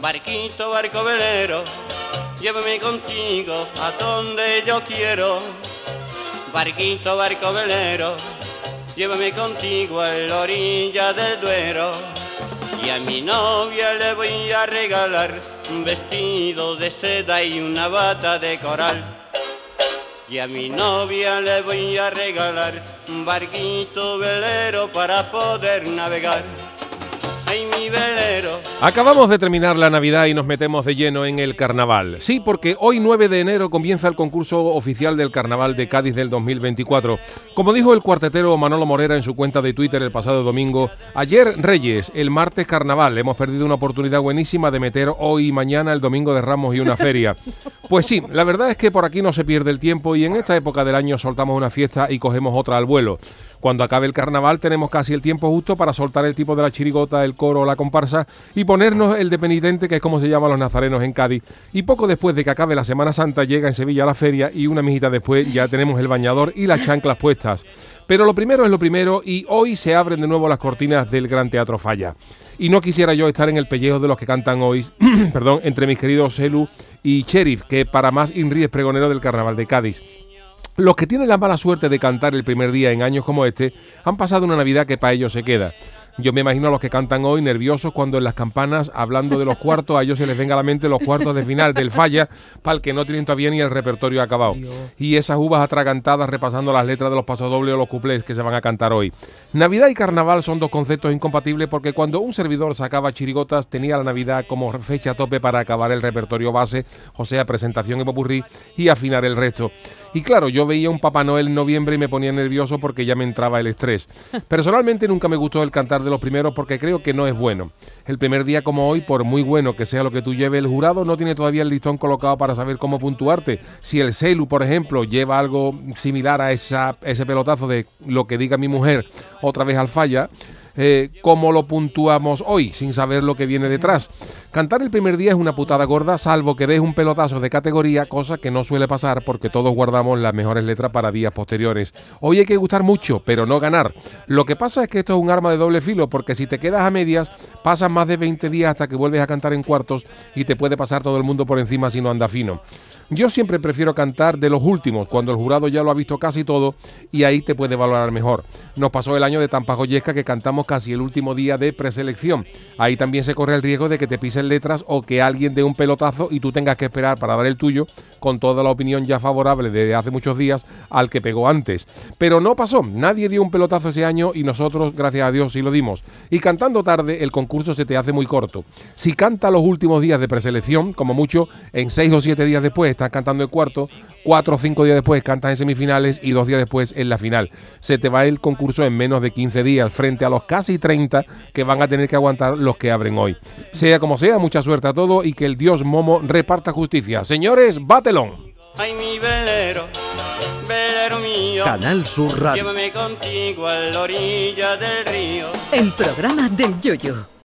Barquito, barco velero, llévame contigo a donde yo quiero. Barquito, barco velero, llévame contigo a la orilla del Duero. Y a mi novia le voy a regalar un vestido de seda y una bata de coral. Y a mi novia le voy a regalar un barquito velero para poder navegar. Ay, mi velero. Acabamos de terminar la Navidad y nos metemos de lleno en el carnaval. Sí, porque hoy 9 de enero comienza el concurso oficial del Carnaval de Cádiz del 2024. Como dijo el cuartetero Manolo Morera en su cuenta de Twitter el pasado domingo, ayer Reyes, el martes Carnaval. Hemos perdido una oportunidad buenísima de meter hoy y mañana el Domingo de Ramos y una feria. Pues sí, la verdad es que por aquí no se pierde el tiempo y en esta época del año soltamos una fiesta y cogemos otra al vuelo. Cuando acabe el carnaval tenemos casi el tiempo justo para soltar el tipo de la chirigota, el coro, la comparsa y ponernos el de penitente, que es como se llaman los nazarenos en Cádiz. Y poco después de que acabe la Semana Santa llega en Sevilla la feria y una mijita después ya tenemos el bañador y las chanclas puestas. Pero lo primero es lo primero y hoy se abren de nuevo las cortinas del Gran Teatro Falla. Y no quisiera yo estar en el pellejo de los que cantan hoy, perdón, entre mis queridos Selu y Sheriff, que para más Inri es pregonero del Carnaval de Cádiz. Los que tienen la mala suerte de cantar el primer día en años como este han pasado una Navidad que para ellos se queda. Yo me imagino a los que cantan hoy nerviosos cuando en las campanas, hablando de los cuartos, a ellos se les venga a la mente los cuartos de final del falla, para el que no tienen todavía ni el repertorio acabado. Y esas uvas atragantadas repasando las letras de los pasodobles o los cuplés que se van a cantar hoy. Navidad y carnaval son dos conceptos incompatibles porque cuando un servidor sacaba chirigotas tenía la Navidad como fecha tope para acabar el repertorio base, o sea, presentación y popurrí, y afinar el resto. Y claro, yo veía un Papá Noel en noviembre y me ponía nervioso porque ya me entraba el estrés. Personalmente nunca me gustó el cantar de los primeros porque creo que no es bueno. El primer día como hoy, por muy bueno que sea lo que tú lleves, el jurado no tiene todavía el listón colocado para saber cómo puntuarte. Si el celu, por ejemplo, lleva algo similar a esa, ese pelotazo de lo que diga mi mujer otra vez al falla, eh, cómo lo puntuamos hoy, sin saber lo que viene detrás. Cantar el primer día es una putada gorda, salvo que des un pelotazo de categoría, cosa que no suele pasar porque todos guardamos las mejores letras para días posteriores. Hoy hay que gustar mucho, pero no ganar. Lo que pasa es que esto es un arma de doble filo, porque si te quedas a medias, pasan más de 20 días hasta que vuelves a cantar en cuartos y te puede pasar todo el mundo por encima si no anda fino. Yo siempre prefiero cantar de los últimos, cuando el jurado ya lo ha visto casi todo y ahí te puede valorar mejor. Nos pasó el año de Tampajoyesca que cantamos casi el último día de preselección. Ahí también se corre el riesgo de que te pisen letras o que alguien dé un pelotazo y tú tengas que esperar para dar el tuyo con toda la opinión ya favorable desde hace muchos días al que pegó antes. Pero no pasó, nadie dio un pelotazo ese año y nosotros, gracias a Dios, sí lo dimos. Y cantando tarde, el concurso se te hace muy corto. Si canta los últimos días de preselección, como mucho, en seis o siete días después estás cantando el cuarto, cuatro o cinco días después cantas en semifinales y dos días después en la final. Se te va el concurso en menos de 15 días frente a los casi 30 que van a tener que aguantar los que abren hoy. Sea como sea, mucha suerte a todos y que el dios Momo reparta justicia. Señores, batelón. Ay, mi velero, velero mío. Canal Sur Radio. Llévame contigo a la orilla del río. El programa del Yoyo.